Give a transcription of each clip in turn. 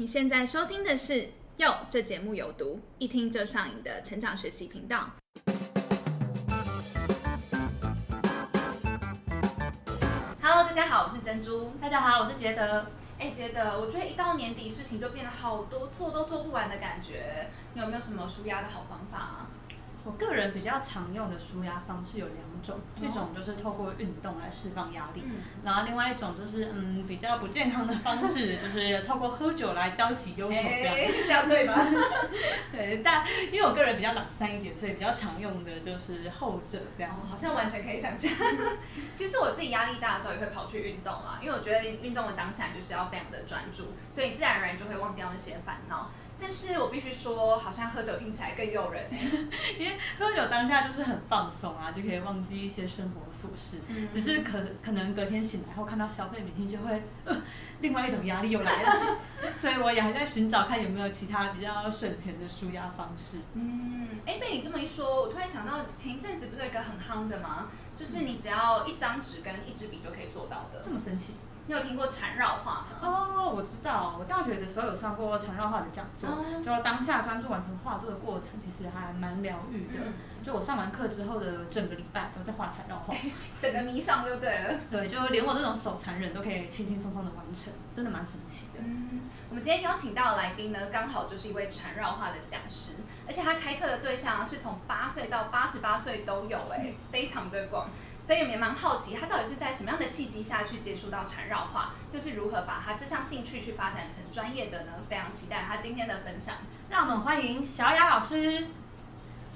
你现在收听的是《哟》，这节目有毒，一听就上瘾的成长学习频道。Hello，大家好，我是珍珠。大家好，我是杰德。哎，杰德，我觉得一到年底，事情就变得好多，做都做不完的感觉。你有没有什么舒压的好方法啊？我个人比较常用的舒压方式有两种，一种就是透过运动来释放压力，然后另外一种就是嗯比较不健康的方式，就是透过喝酒来浇起忧愁这样。这样对吗？对，但因为我个人比较懒散一点，所以比较常用的就是后者这样。好像完全可以想象。其实我自己压力大的时候也会跑去运动啦，因为我觉得运动的当下就是要非常的专注，所以自然而然就会忘掉那些烦恼。但是我必须说，好像喝酒听起来更诱人哎，因为喝酒当下就是很放松啊，就可以忘记一些生活琐事。嗯，只是可可能隔天醒来后看到消费明星，就会另外一种压力又来了。所以我也还在寻找看有没有其他比较省钱的舒压方式。嗯，哎，被你这么一说，我突然想到前一阵子不是有一个很夯的吗？就是你只要一张纸跟一支笔就可以做到的。这么神奇？你有听过缠绕画吗？哦，我知道，我大学的时候有上过缠绕画的讲座，就当下专注完成画作的过程，其实还蛮疗愈的。就我上完课之后的整个礼拜都在画缠绕画，整个迷上就对了。对，就连我这种手残人都可以轻轻松松的完成，真的蛮神奇的。嗯，我们今天邀请到的来宾呢，刚好就是一位缠绕画的讲师，而且他开课的对象是从八岁到八十八岁都有，哎，非常的广。所以也蛮好奇，他到底是在什么样的契机下去接触到缠绕画，又是如何把他这项兴趣去发展成专业的呢？非常期待他今天的分享。让我们欢迎小雅老师。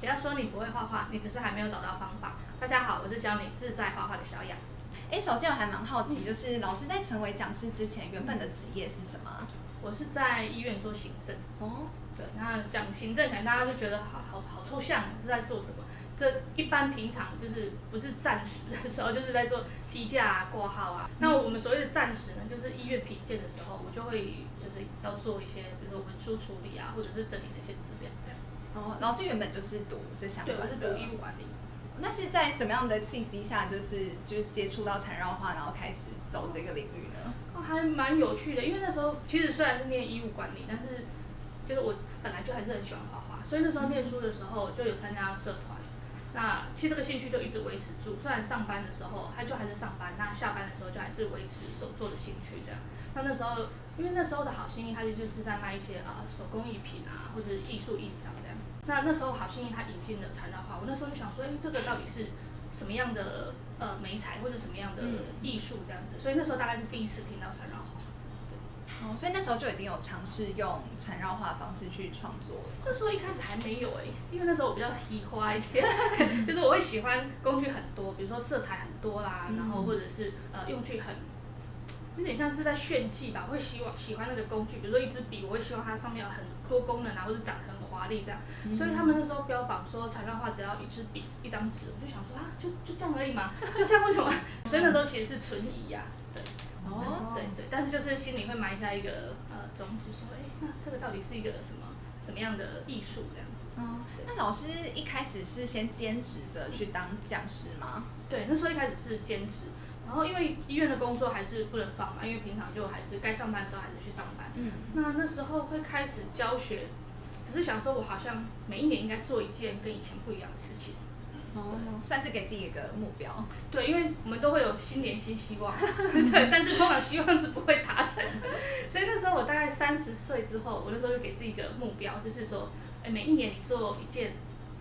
不要说你不会画画，你只是还没有找到方法。大家好，我是教你自在画画的小雅。哎，首先我还蛮好奇，就是老师在成为讲师之前，原本的职业是什么？我是在医院做行政。哦，对，那讲行政，可能大家就觉得好好好抽象，是在做什么？这一般平常就是不是暂时的时候，就是在做批假啊、挂号啊。那我们所谓的暂时呢，就是医院品鉴的时候，我就会就是要做一些，比如说文书处理啊，或者是整理那些资料这样。哦，老师原本就是读这相关的。对，我是读医务管理。那是在什么样的契机下，就是就是接触到缠绕画，然后开始走这个领域呢？哦，还蛮有趣的，因为那时候其实虽然是念医务管理，但是就是我本来就还是很喜欢画画，所以那时候念书的时候就有参加社团。那其实这个兴趣就一直维持住，虽然上班的时候他就还是上班，那下班的时候就还是维持手做的兴趣这样。那那时候，因为那时候的好心意，他就就是在卖一些啊手工艺品啊，或者艺术印章这样。那那时候好心意他引进了缠绕画，我那时候就想说，哎，这个到底是什么样的呃美彩或者什么样的艺术这样子？所以那时候大概是第一次听到缠绕画。哦，所以那时候就已经有尝试用缠绕画的方式去创作了。那时候一开始还没有哎，因为那时候我比较喜花一点，就是我会喜欢工具很多，比如说色彩很多啦，然后或者是呃用具很，有点像是在炫技吧。我会希望喜欢那个工具，比如说一支笔，我会希望它上面有很多功能啊，或者长得很华丽这样。所以他们那时候标榜说缠绕画只要一支笔、一张纸，我就想说啊，就就这样而已嘛，就这样为什么？所以那时候其实是存疑呀，对。哦，对对，但是就是心里会埋下一个呃种子，说，哎，那这个到底是一个什么什么样的艺术这样子？嗯，那老师一开始是先兼职着去当讲师吗？对，那时候一开始是兼职，然后因为医院的工作还是不能放嘛，因为平常就还是该上班的时候还是去上班。嗯，那那时候会开始教学，只是想说我好像每一年应该做一件跟以前不一样的事情。哦，算是给自己一个目标。对，因为我们都会有新年新希望，对，但是通常希望是不会达成的。所以那时候我大概三十岁之后，我那时候就给自己一个目标，就是说，哎，每一年你做一件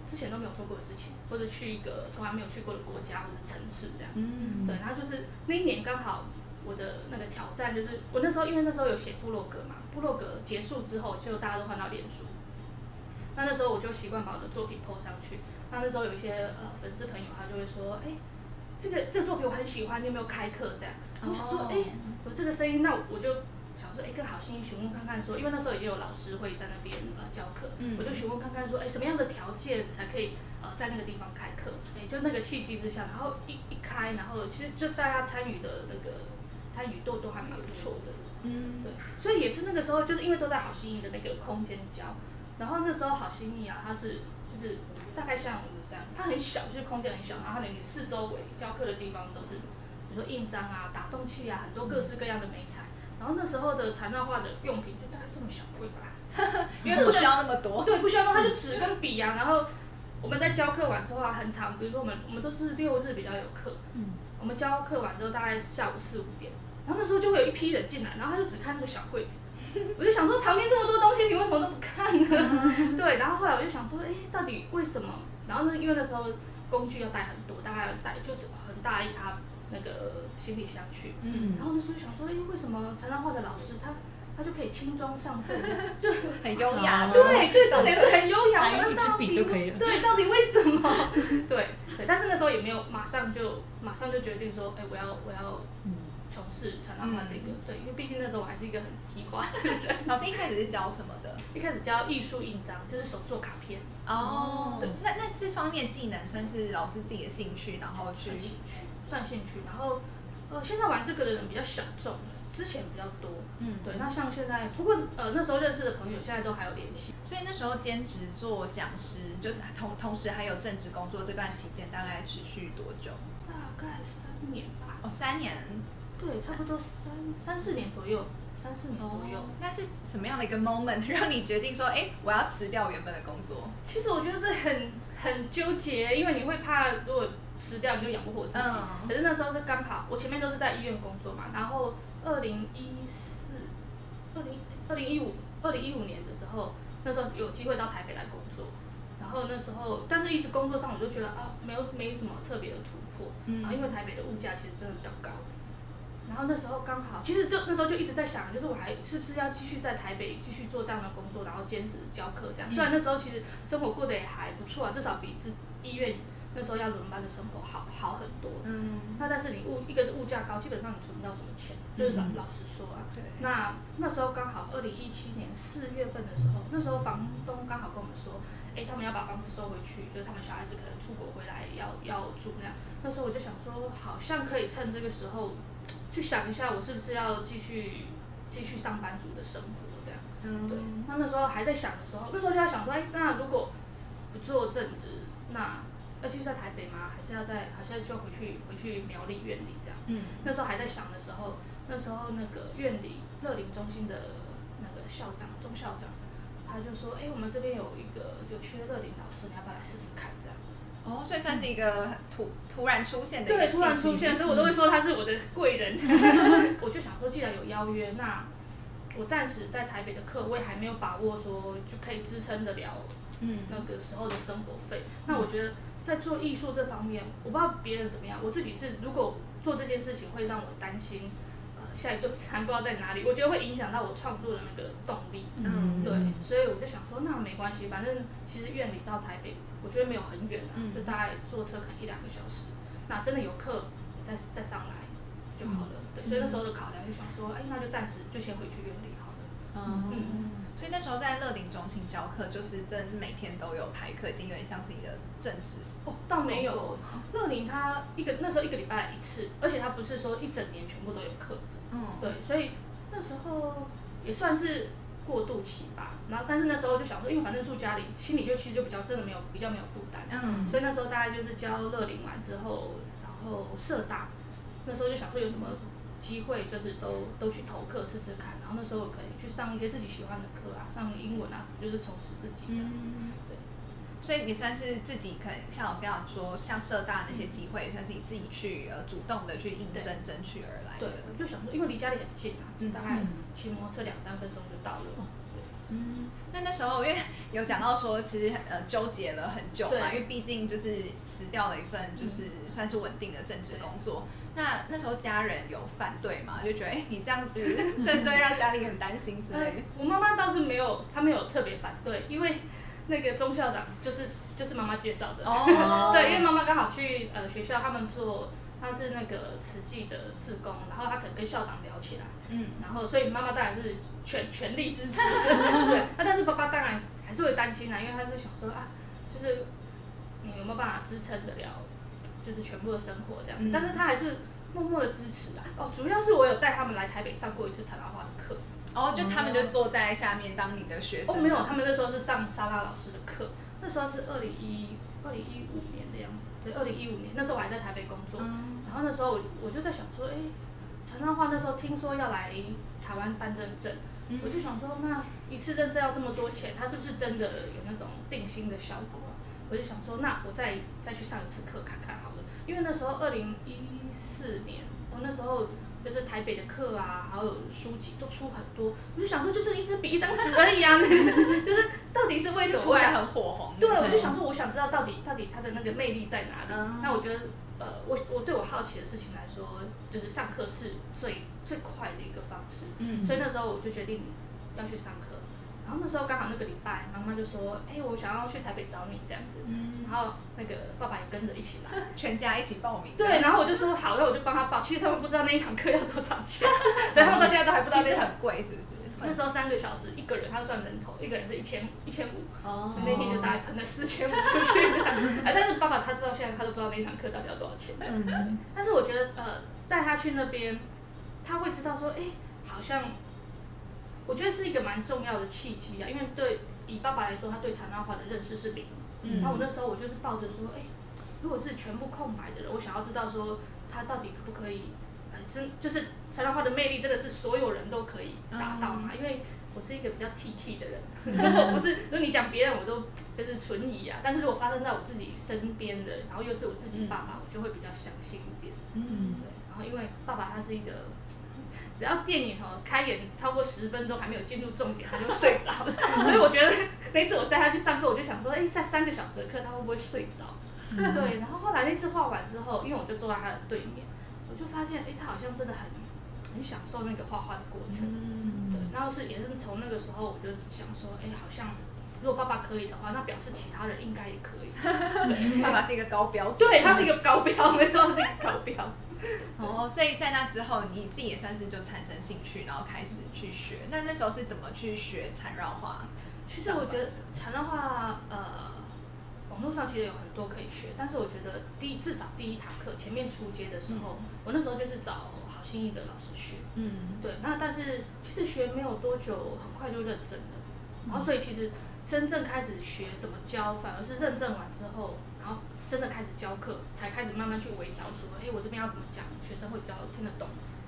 之前都没有做过的事情，或者去一个从来没有去过的国家或者城市这样子。嗯。对，然后就是那一年刚好我的那个挑战就是，我那时候因为那时候有写部落格嘛，部落格结束之后就大家都换到脸书，那那时候我就习惯把我的作品 po 上去。那那时候有一些呃粉丝朋友，他就会说，哎，这个这个作品我很喜欢，你有没有开课？这样？我想说，哎，有这个声音，那我就想说，哎，跟好心询问看看，说，因为那时候已经有老师会在那边呃教课，我就询问看看，说，哎，什么样的条件才可以呃在那个地方开课？哎，就那个契机之下，然后一一开，然后其实就大家参与的那个参与度都还蛮不错的，嗯，对，所以也是那个时候，就是因为都在好心意的那个空间教，然后那时候好心意啊，他是就是。大概像这样，它很小，就是空间很小，然后你四周围教课的地方都是，比如说印章啊、打洞器啊，很多各式各样的美彩。然后那时候的缠绕画的用品就大概这么小贵吧。因为不需要那么多。对，不需要弄，它就纸跟笔啊。然后我们在教课完之后啊，很长，比如说我们我们都是六日比较有课，嗯，我们教课完之后大概下午四五点，然后那时候就会有一批人进来，然后他就只看那个小柜子，我就想说旁边这么多东西，你为什么都不看呢？对，然后后来我就想说，哎，到底为什么？然后呢，因为那时候工具要带很多，大概要带就是很大一卡那个行李箱去，嗯，然后那时候想说，哎，为什么缠绕画的老师他他就可以轻装上阵，就很优雅。对对，重点是很优雅，拿一支笔就可以了。对，到底为什么？对对，但是那时候也没有马上就马上就决定说，哎，我要我要从事缠绕画这个。对，因为毕竟那时候我还是一个很提花的人。老师一开始是教什么的？一开始教艺术印章，就是手做卡片。哦，对那那这方面技能算是老师自己的兴趣，然后去兴趣算兴趣，然后呃，现在玩这个的人比较小众，之前比较多。嗯，对，那像现在，不过呃那时候认识的朋友现在都还有联系。所以那时候兼职做讲师，就同同时还有正职工作，这段期间大概持续多久？大概三年吧。哦，三年。对，差不多三三四年左右。三四年左右，那是什么样的一个 moment 让你决定说，哎，我要辞掉原本的工作？其实我觉得这很很纠结，因为你会怕如果辞掉你就养不活自己。可是那时候是刚好，我前面都是在医院工作嘛，然后二零一四、二零二零一五、二零一五年的时候，那时候有机会到台北来工作，然后那时候，但是一直工作上我就觉得啊，没有没什么特别的突破，嗯，因为台北的物价其实真的比较高。然后那时候刚好，其实就那时候就一直在想，就是我还是不是要继续在台北继续做这样的工作，然后兼职教课这样。虽然那时候其实生活过得也还不错啊，至少比自医院那时候要轮班的生活好好很多。嗯。那但是你物一个是物价高，基本上你存不到什么钱，就是老老实说啊。对。那那时候刚好二零一七年四月份的时候，那时候房东刚好跟我们说，哎，他们要把房子收回去，就是他们小孩子可能出国回来要要住那样。那时候我就想说，好像可以趁这个时候。去想一下，我是不是要继续继续上班族的生活这样？嗯，对。那那时候还在想的时候，那时候就在想说，哎，那如果不做正职，那要继续在台北吗？还是要在，还是要就回去回去苗栗院里这样？嗯。那时候还在想的时候，那时候那个院里乐龄中心的那个校长钟校长，他就说，哎，我们这边有一个有缺乐龄老师，你要不要来试试看这样？哦，所以算是一个突突然出现的，对，突然出现，所以我都会说他是我的贵人。我就想说，既然有邀约，那我暂时在台北的课位还没有把握，说就可以支撑得了，嗯，那个时候的生活费。那我觉得在做艺术这方面，我不知道别人怎么样，我自己是如果做这件事情会让我担心。呃下一顿餐不知道在哪里，我觉得会影响到我创作的那个动力。嗯，对，所以我就想说，那没关系，反正其实院里到台北，我觉得没有很远啊，就大概坐车可能一两个小时。那真的有课，再再上来就好了。对，所以那时候的考量就想说，哎，那就暂时就先回去院里好了。嗯。所以那时候在乐龄中心教课，就是真的是每天都有排课，已经有点像是你的正职。哦，倒没有。乐龄他一个那时候一个礼拜一次，而且他不是说一整年全部都有课。嗯。对，所以那时候也算是过渡期吧。然后，但是那时候就想说，因为反正住家里，心里就其实就比较真的没有比较没有负担。嗯。所以那时候大概就是教乐龄完之后，然后社大，那时候就想说有什么。机会就是都都去投课试试看，然后那时候可以去上一些自己喜欢的课啊，上英文啊什么，就是充实自己这样子。对，所以也算是自己可能像老师刚刚说，像社大那些机会，算是你自己去呃主动的去应征争取而来。对，就想说，因为离家里很近啊，就大概骑摩托车两三分钟就到了。嗯，那那时候因为有讲到说，其实呃纠结了很久嘛，因为毕竟就是辞掉了一份就是算是稳定的政治工作。那那时候家人有反对嘛？就觉得哎，你这样子，这是会让家里很担心之类的。我妈妈倒是没有，她没有特别反对，因为那个钟校长就是就是妈妈介绍的。哦。对，因为妈妈刚好去呃学校，他们做他是那个慈济的志工，然后他可能跟校长聊起来，嗯，然后所以妈妈当然是全全力支持。对。那但是爸爸当然还是会担心啊，因为他是想说啊，就是你有没有办法支撑得了？就是全部的生活这样，但是他还是默默的支持啊。哦，主要是我有带他们来台北上过一次彩拉画的课。哦，就他们就坐在下面当你的学生。哦，没有，他们那时候是上莎拉老师的课。那时候是二零一二零一五年对，二零一五年那时候我还在台北工作。然后那时候我我就在想说，哎，陈浪花那时候听说要来台湾办认证，我就想说，那一次认证要这么多钱，他是不是真的有那种定心的效果？我就想说，那我再再去上一次课看看好了。因为那时候二零一四年，我那时候就是台北的课啊，还有书籍都出很多，我就想说，就是一支笔一张纸 而已啊，就是到底是为什么突然很火红？对，我就想说，我想知道到底到底它的那个魅力在哪里。那我觉得，呃，我我对我好奇的事情来说，就是上课是最最快的一个方式。嗯，所以那时候我就决定要去上课。然后那时候刚好那个礼拜，妈妈就说：“哎，我想要去台北找你这样子。”然后那个爸爸也跟着一起来，全家一起报名。对，然后我就说好，那我就帮他报。其实他们不知道那一堂课要多少钱，对，他们到现在都还不知道。其实很贵，是不是？那时候三个小时一个人，他算人头，一个人是一千一千五。哦。所以那天就大概喷了四千五出去。哎，但是爸爸他到现在他都不知道那一堂课到底要多少钱。嗯。但是我觉得呃，带他去那边，他会知道说，哎，好像。我觉得是一个蛮重要的契机啊，因为对以爸爸来说，他对缠绕画的认识是零。嗯。然后我那时候我就是抱着说，哎，如果是全部空白的人，我想要知道说他到底可不可以，呃，真就是缠绕画的魅力真的是所有人都可以达到嘛？因为我是一个比较 T T 的人，我不是，如果你讲别人我都就是存疑啊，但是如果发生在我自己身边的，然后又是我自己爸爸，我就会比较相信一点。嗯。对。然后因为爸爸他是一个。只要电影哦开演超过十分钟还没有进入重点，他就睡着了。所以我觉得那次我带他去上课，我就想说，哎，在三个小时的课他会不会睡着？对。然后后来那次画完之后，因为我就坐在他的对面，我就发现，哎，他好像真的很很享受那个画画的过程。嗯。对。然后是也是从那个时候，我就想说，哎，好像如果爸爸可以的话，那表示其他人应该也可以。爸爸是一个高标。对他是一个高标，没错，是一个高标。哦，所以在那之后，你自己也算是就产生兴趣，然后开始去学。那那时候是怎么去学缠绕画？其实我觉得缠绕画，呃，网络上其实有很多可以学，但是我觉得第至少第一堂课前面初阶的时候，我那时候就是找好心意的老师学。嗯，对。那但是其实学没有多久，很快就认证了。然后所以其实真正开始学怎么教，反而是认证完之后，然后。真的开始教课，才开始慢慢去微调，说，哎，我这边要怎么讲，学生会比较听得懂。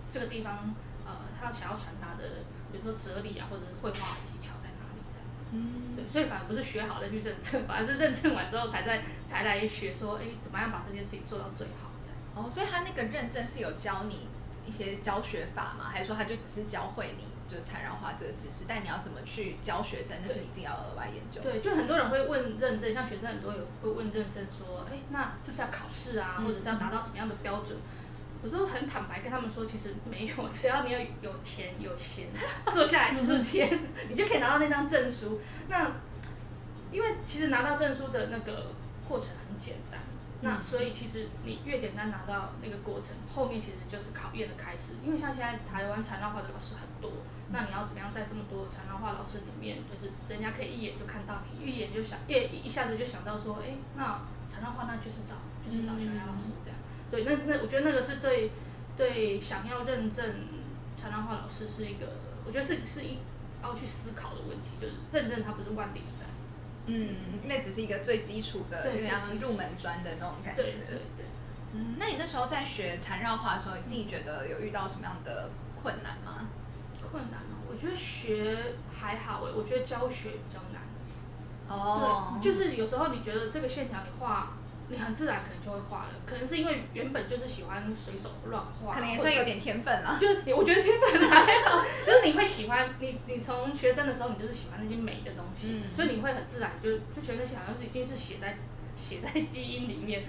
这个地方，呃，他想要传达的，比如说哲理啊，或者是绘画技巧在哪里，这样。嗯。对，所以反而不是学好了去认证，反而是认证完之后才在才来学，说，哎，怎么样把这件事情做到最好，这样。哦，所以他那个认证是有教你一些教学法吗？还是说他就只是教会你？就是缠绕画这个知识，但你要怎么去教学生，那是你自己要额外研究。对，就很多人会问认证，像学生很多有会问认证，说，哎，那是不是要考试啊，或者是要达到什么样的标准？我都很坦白跟他们说，其实没有，只要你有有钱有闲，坐下来四天，你就可以拿到那张证书。那因为其实拿到证书的那个过程很简单。那所以其实你越简单拿到那个过程，后面其实就是考验的开始。因为像现在台湾缠绕画的老师很多，那你要怎么样在这么多缠绕画老师里面，就是人家可以一眼就看到你，一眼就想一一下子就想到说，哎，那缠绕画那就是找就是找小杨老师这样。所以那那我觉得那个是对对想要认证缠绕画老师是一个，我觉得是是一要去思考的问题，就是认证它不是万灵丹。嗯，那只是一个最基础的，这样入门砖的那种感觉。对对对。嗯，那你那时候在学缠绕画的时候，你自己觉得有遇到什么样的困难吗？困难哦，我觉得学还好诶，我觉得教学比较难。哦。对，就是有时候你觉得这个线条你画。你很自然可能就会画了，可能是因为原本就是喜欢随手乱画，可能也算有点天分了。就是我觉得天分还好，就是你会喜欢你，你从学生的时候你就是喜欢那些美的东西，所以你会很自然就就觉得那些好像是已经是写在写在基因里面，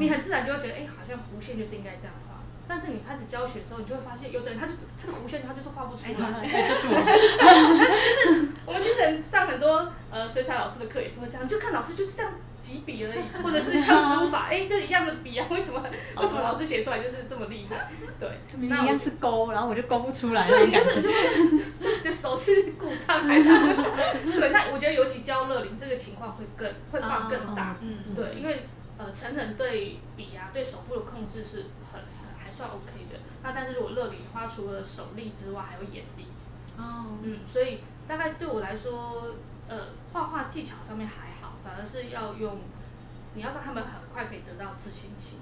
你很自然就会觉得哎，好像弧线就是应该这样画。但是你开始教学之后，你就会发现，有的人他就他的弧线他就是画不出来。就是我。就是我们其实上很多呃水彩老师的课也是会这样，就看老师就是这样几笔而已，或者是像书法，哎，就一样的笔啊，为什么为什么老师写出来就是这么厉害？对，那一样是勾，然后我就勾不出来。对，就是就是就手是故障还是？对，那我觉得尤其教乐龄这个情况会更会放更大。嗯对，因为呃成人对笔啊对手部的控制是很还。算 OK 的，那但是如果乐理的话，除了手力之外，还有眼力。哦。嗯，所以大概对我来说，呃，画画技巧上面还好，反而是要用，你要让他们很快可以得到自信心，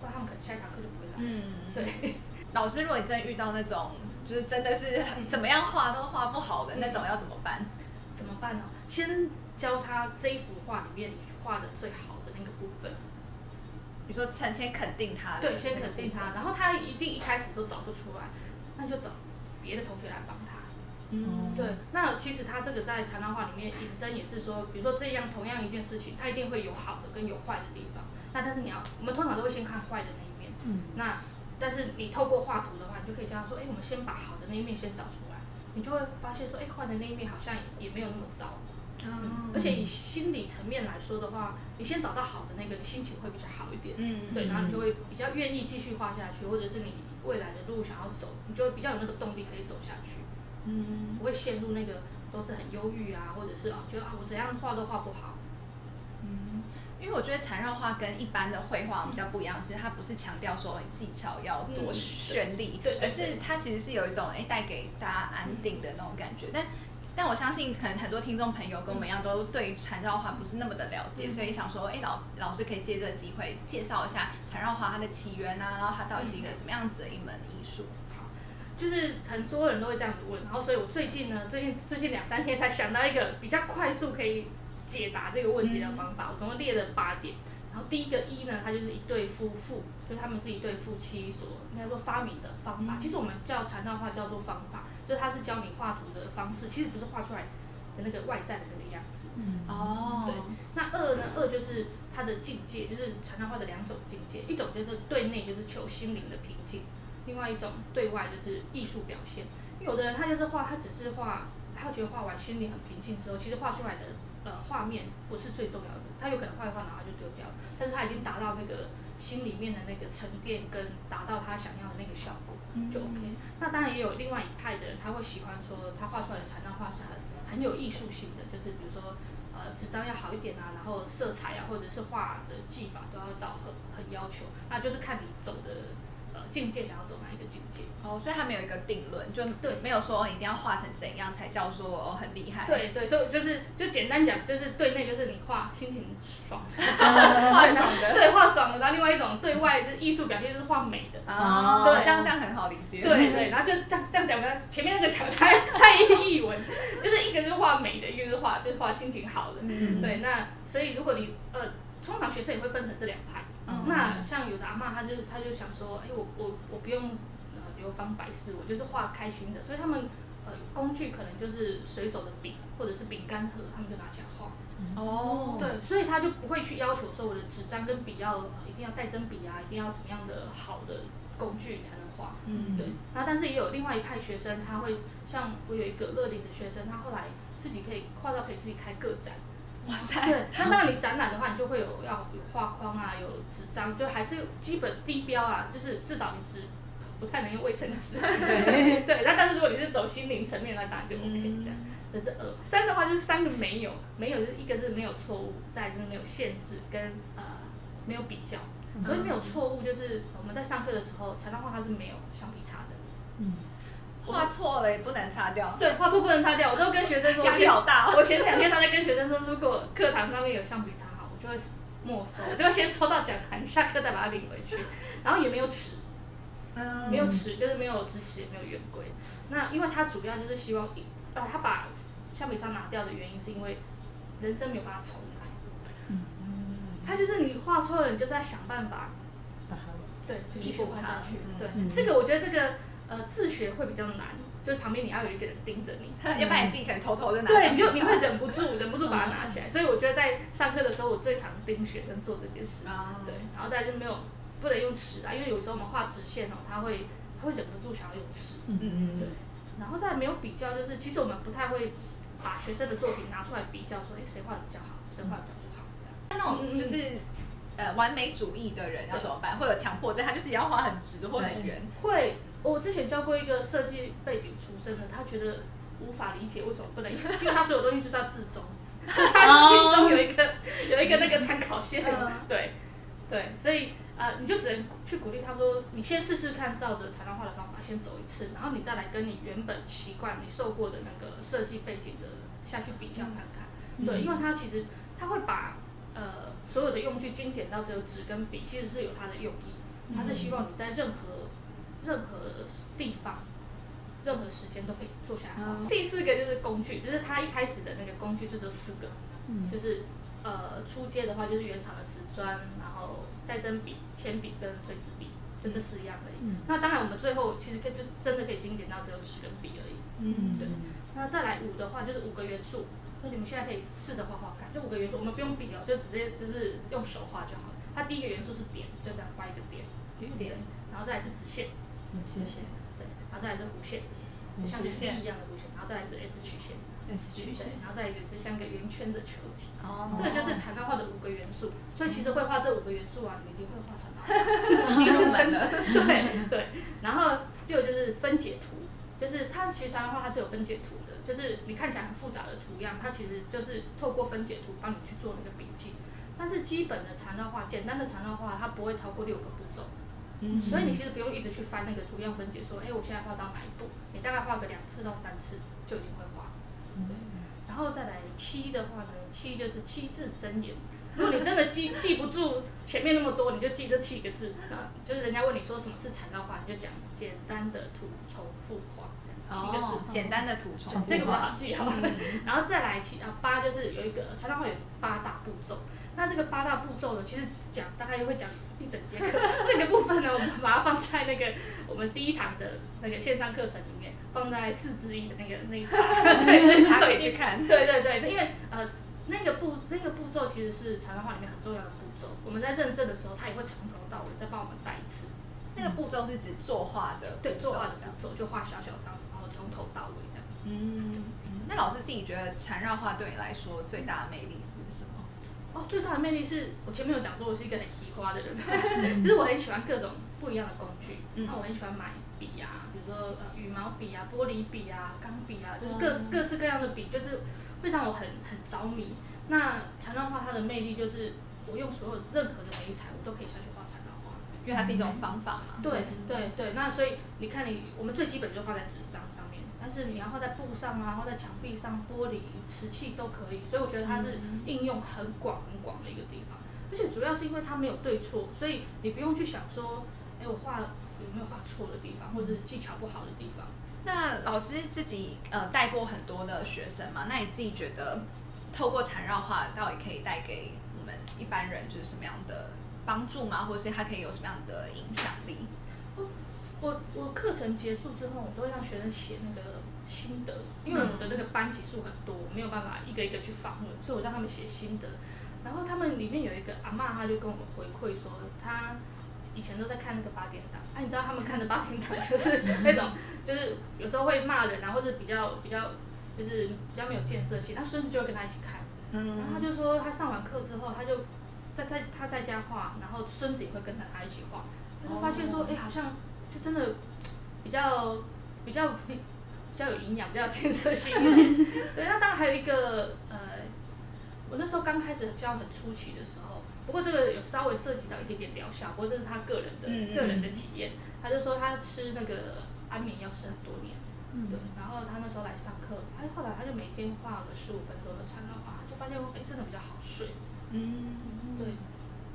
不然他们可能下一堂课就不会来。嗯。对。老师，如果你真的遇到那种就是真的是怎么样画都画不好的那种，要怎么办？怎么办呢？先教他这一幅画里面你画的最好的那个部分。你说先先肯定他，对，先肯定他，然后他一定一开始都找不出来，那就找别的同学来帮他。嗯，对，那其实他这个在禅道画里面引申也是说，比如说这样同样一件事情，它一定会有好的跟有坏的地方。那但是你要，我们通常都会先看坏的那一面。嗯。那但是你透过画图的话，你就可以教他说，哎，我们先把好的那一面先找出来，你就会发现说，哎，坏的那一面好像也没有那么糟。嗯。而且以心理层面来说的话，你先找到好的那个，你心情会比较好一点。嗯。对，然后你就会比较愿意继续画下去，或者是你未来的路想要走，你就会比较有那个动力可以走下去。嗯，不会陷入那个都是很忧郁啊，或者是啊觉得啊我怎样画都画不好。嗯，因为我觉得缠绕画跟一般的绘画比较不一样，是它不是强调说技巧要多绚丽，对，而是它其实是有一种哎带给大家安定的那种感觉。但但我相信可能很多听众朋友跟我们一样都对缠绕画不是那么的了解，所以想说哎老老师可以借这个机会介绍一下缠绕画它的起源啊，然后它到底是一个什么样子的一门艺术。就是很多人都会这样子问，然后所以我最近呢，最近最近两三天才想到一个比较快速可以解答这个问题的方法。我总共列了八点，然后第一个一呢，它就是一对夫妇，就他们是一对夫妻所应该说发明的方法。其实我们叫禅道画叫做方法，就是它是教你画图的方式，其实不是画出来的那个外在的那个样子。哦。对。那二呢？二就是它的境界，就是禅道画的两种境界，一种就是对内，就是求心灵的平静。另外一种对外就是艺术表现，有的人他就是画，他只是画，他觉得画完心里很平静之后，其实画出来的呃画面不是最重要的，他有可能画一画然后就丢掉了，但是他已经达到那个心里面的那个沉淀跟达到他想要的那个效果就 OK。那当然也有另外一派的人，他会喜欢说他画出来的禅让画是很很有艺术性的，就是比如说呃纸张要好一点啊，然后色彩啊或者是画的技法都要到很很要求，那就是看你走的。境界想要走哪一个境界？哦，所以他没有一个定论，就对，没有说一定要画成怎样才叫做很厉害。对对，所以就是就简单讲，就是对内就是你画心情爽，画爽的，对画爽的。然后另外一种对外就是艺术表现，就是画美的。哦，对，这样这样很好理解。对对，然后就这样这样讲，前面那个讲太太译文，就是一个是画美的，一个是画就是画心情好的。嗯。对，那所以如果你呃，通常学生也会分成这两派。那像有的阿妈，她就她就想说，哎，我我我不用呃流芳百世，我就是画开心的。所以他们呃工具可能就是随手的笔或者是饼干盒，他们就拿起来画。哦。对，所以他就不会去要求说我的纸张跟笔要一定要带针笔啊，一定要什么样的好的工具才能画。嗯。对。那但是也有另外一派学生，他会像我有一个乐龄的学生，他后来自己可以画到可以自己开个展。哇塞！对，那当然你展览的话，你就会有要有画框啊，有纸张，就还是基本地标啊，就是至少你纸不太能用卫生纸。对 对，那但是如果你是走心灵层面，那当然就 OK 这样。这是二三的话就是三个没有，没有就是一个是没有错误，再就是没有限制跟呃没有比较。所以没有错误就是我们在上课的时候，材料画它是没有橡皮擦的。嗯。画错了也不能擦掉。对，画错不能擦掉。我都跟学生说，压力好大。我前两天他在跟学生说，如果课堂上面有橡皮擦哈，我就会没收，我就要先收到讲台，下课再把它领回去。然后也没有尺，嗯，没有尺，就是没有直尺，也没有圆规。那因为他主要就是希望，呃，他把橡皮擦拿掉的原因是因为人生没有办法重来。嗯他就是你画错了，你就是要想办法，把它对，就继续画下去。对，这个我觉得这个。呃，自学会比较难，就是旁边你要有一个人盯着你，要不然你自己可能偷偷的拿。对，你就你会忍不住，忍不住把它拿起来。所以我觉得在上课的时候，我最常盯学生做这件事。对，然后再就没有不能用尺啊，因为有时候我们画直线哦，他会他会忍不住想要用尺。嗯嗯嗯。对，然后再没有比较，就是其实我们不太会把学生的作品拿出来比较，说哎谁画的比较好，谁画的比较不好这样。那种就是呃完美主义的人要怎么办？会有强迫症，他就是要画很直或很圆。会。我之前教过一个设计背景出身的，他觉得无法理解为什么不能，因为他所有东西就是要自中，就他心中有一个有一个那个参考线，对对，所以呃，你就只能去鼓励他说，你先试试看，照着材料画的方法先走一次，然后你再来跟你原本习惯你受过的那个设计背景的下去比较看看，对，因为他其实他会把呃所有的用具精简到只有纸跟笔，其实是有他的用意，他是希望你在任何任何地方、任何时间都可以坐下来。画。嗯。第四个就是工具，就是它一开始的那个工具就只有四个，嗯。就是呃出街的话就是原厂的纸砖，然后带针笔、铅笔跟推纸笔，就这四样而已。嗯。那当然我们最后其实可以就真的可以精简到只有纸跟笔而已。嗯。对。那再来五的话就是五个元素，那你们现在可以试着画画看，就五个元素，我们不用笔哦，就直接就是用手画就好了。它第一个元素是点，就这样画一个点，点。然后再来是直线，谢谢对，然后再来是弧线，就像弧 C 线一样的弧线，然后再来是 S 曲线，S 曲线对，然后再来一个是像个圆圈的球体。哦这个就是缠绕画的五个元素，所以其实会画这五个元素啊，你已经会画缠绕画。已经是真的。对对，然后六就是分解图，就是它其实缠绕画它是有分解图的，就是你看起来很复杂的图样，它其实就是透过分解图帮你去做那个笔记。但是基本的缠绕画，简单的缠绕画，它不会超过六个步骤，嗯所以你其实不用一直去翻那个图样分解，说，哎，我现在画到哪一步？你大概画个两次到三次就已经会画。对，然后再来七的话呢，七就是七字真言。如果你真的记记不住前面那么多，你就记这七个字。啊就是人家问你说什么是缠绕画，你就讲简单的图重复画，这样七个字。哦，简单的图重复这个不画好记好吧？然后再来七啊八就是有一个缠绕画有八大步骤。那这个八大步骤呢，其实讲大概就会讲一整节课。这个部分呢，我们把它放在那个我们第一堂的那个线上课程里面，放在四之一的那个那一堂。对，所以大家可以去看。对对对，因为呃那个步那个步骤其实是缠绕画里面很重要的步骤。我们在认证的时候，他也会从头到尾再帮我们带一次。那个步骤是指作画的，对，作画的步骤就画小小张，然后从头到尾这样子。嗯，那老师自己觉得缠绕画对你来说最大的魅力是什么？哦，最大的魅力是我前面有讲说，我是一个很奇花的人，就是我很喜欢各种不一样的工具。嗯那我很喜欢买笔啊，比如说呃羽毛笔啊、玻璃笔啊、钢笔啊，就是各式各式各样的笔，就是会让我很很着迷。那缠绕画它的魅力就是，我用所有任何的眉彩，我都可以下去画缠绕画。因为它是一种方法嘛。对对对，那所以你看你，我们最基本就画在纸张上面，但是你要画在布上啊，画在墙壁上、玻璃、瓷器都可以，所以我觉得它是应用很广很广的一个地方，而且主要是因为它没有对错，所以你不用去想说，哎，我画有没有画错的地方，或者是技巧不好的地方。那老师自己呃带过很多的学生嘛，那你自己觉得透过缠绕画到底可以带给我们一般人就是什么样的帮助吗？或者是它可以有什么样的影响力？我我课程结束之后，我都会让学生写那个心得，因为我的那个班级数很多，我没有办法一个一个去访问，所以我让他们写心得。然后他们里面有一个阿嬷，她就跟我们回馈说，她以前都在看那个八点档，啊，你知道他们看的八点档就是 那种，就是有时候会骂人啊，或者比较比较就是比较没有建设性，他孙子就会跟他一起看。然后他嗯，就说，他上完课之后，他就在在他在家画，然后孙子也会跟着他一起画，他就发现说，哎、好像就真的比较比较比较有营养，比较有建设性。对，那当然还有一个呃，我那时候刚开始教很初期的时候，不过这个有稍微涉及到一点点疗效，不过这是他个人的、个人的体验。他就说他吃那个安眠药吃很多年。嗯对，然后他那时候来上课，他后来他就每天画个十五分钟的缠绕画，就发现哎真的比较好睡。嗯，对，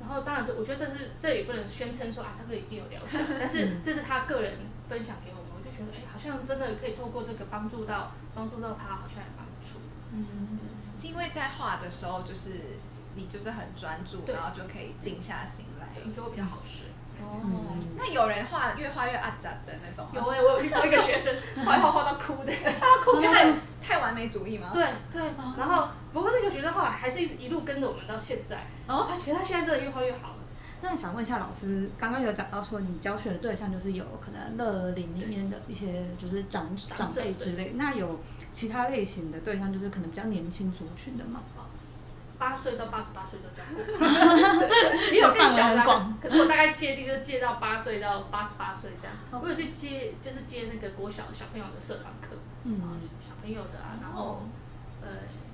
然后当然我觉得这是这也不能宣称说啊这个一定有疗效，但是嗯这是他个人分享给我们，我就觉得哎好像真的可以透过这个帮助到帮助到他，好像也蛮不错。嗯，是因为在画的时候，就是你就是很专注，然后就可以静下心来。我觉得会比较好睡。哦嗯，那有人画越画越阿杂的那种吗？有哎、我有遇过一个学生，画一画画到哭的。他哭，因为太太完美主义吗？对对，然后不过那个学生后来还是一直一路跟着我们到现在，哦他觉得他现在真的越画越好了。那想问一下老师，刚刚有讲到说你教学的对象就是有可能乐龄里面的一些就是长长辈之类，那有其他类型的对象就是可能比较年轻族群的吗？八岁到八十八岁都教过，也有更小的可是我大概界定就接到八岁到八十八岁这样。哦我有去接，就是接那个国小小朋友的社团课，嗯然后小朋友的啊，然后哦呃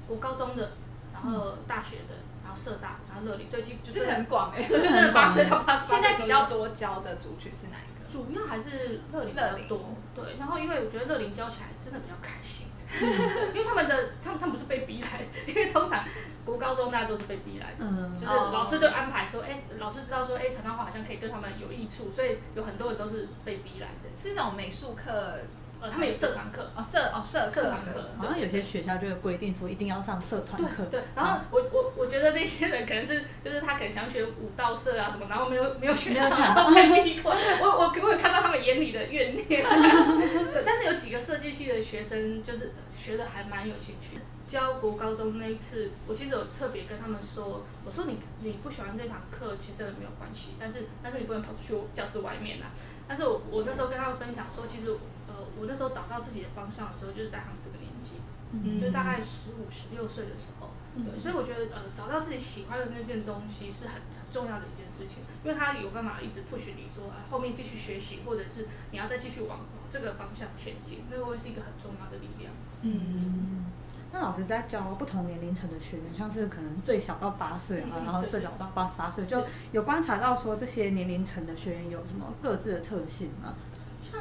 国高中的，然后大学的，然后社大，然后乐理，最近就就是是很广哎。就真的八岁到八十八岁。现在比较多教的族群是哪一个？主要还是乐龄比较多，对。然后因为我觉得乐龄教起来真的比较开心，对，因为他们的他们他们不是被逼来的，因为通常国高中中大家都是被逼来的，嗯。就是老师就安排说，哎、老师知道说，哎、缠绕画好像可以对他们有益处，所以有很多人都是被逼来的。是那种美术课。呃，他们有社团课，哦社哦社社团课，好像有些学校就有规定说一定要上社团课。对，然后我我我觉得那些人可能是 就是他可能想学舞蹈社啊什么，然后没有没有选没有到抢被逼过。我我我有看到他们眼里的怨念。对，但是有几个设计系的学生就是学的还蛮有兴趣。教国高中那一次，我其实有特别跟他们说，我说你你不喜欢这堂课，其实真的没有关系，但是但是你不能跑出去教室外面啊。但是我我那时候跟他们分享说，其实呃我那时候找到自己的方向的时候，就是在他们这个年纪。嗯就大概十五、十六岁的时候，嗯对，所以我觉得呃，找到自己喜欢的那件东西是很很重要的一件事情，因为它有办法一直 push 你说啊，后面继续学习，或者是你要再继续往这个方向前进，那个会是一个很重要的力量。嗯嗯，那老师在教不同年龄层的学员，像是可能最小到八岁啊，嗯然后最小到八十八岁，就有观察到说这些年龄层的学员有什么各自的特性吗？像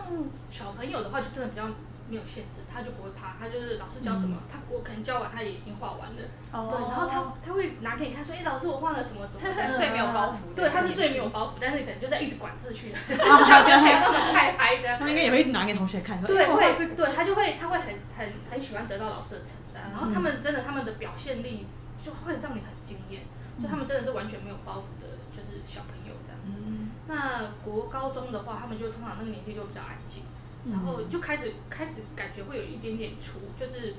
小朋友的话，就真的比较没有限制，他就不会怕，他就是老师教什么，他我可能教完他也已经画完了，哦。对，然后他他会拿给你看说，哎、老师我画了什么什么，这样最没有包袱，对，他是最没有包袱，但是可能就是一直管秩序的，哦他就太吃太嗨的。他应该也会拿给同学看，对，会，对他就会，他会很很很喜欢得到老师的称赞，然后他们真的他们的表现力就会让你很惊艳，就他们真的是完全没有包袱的，就是小朋友这样子。嗯。那国高中的话，他们就通常那个年纪就比较安静，然后就开始开始感觉会有一点点雏，就是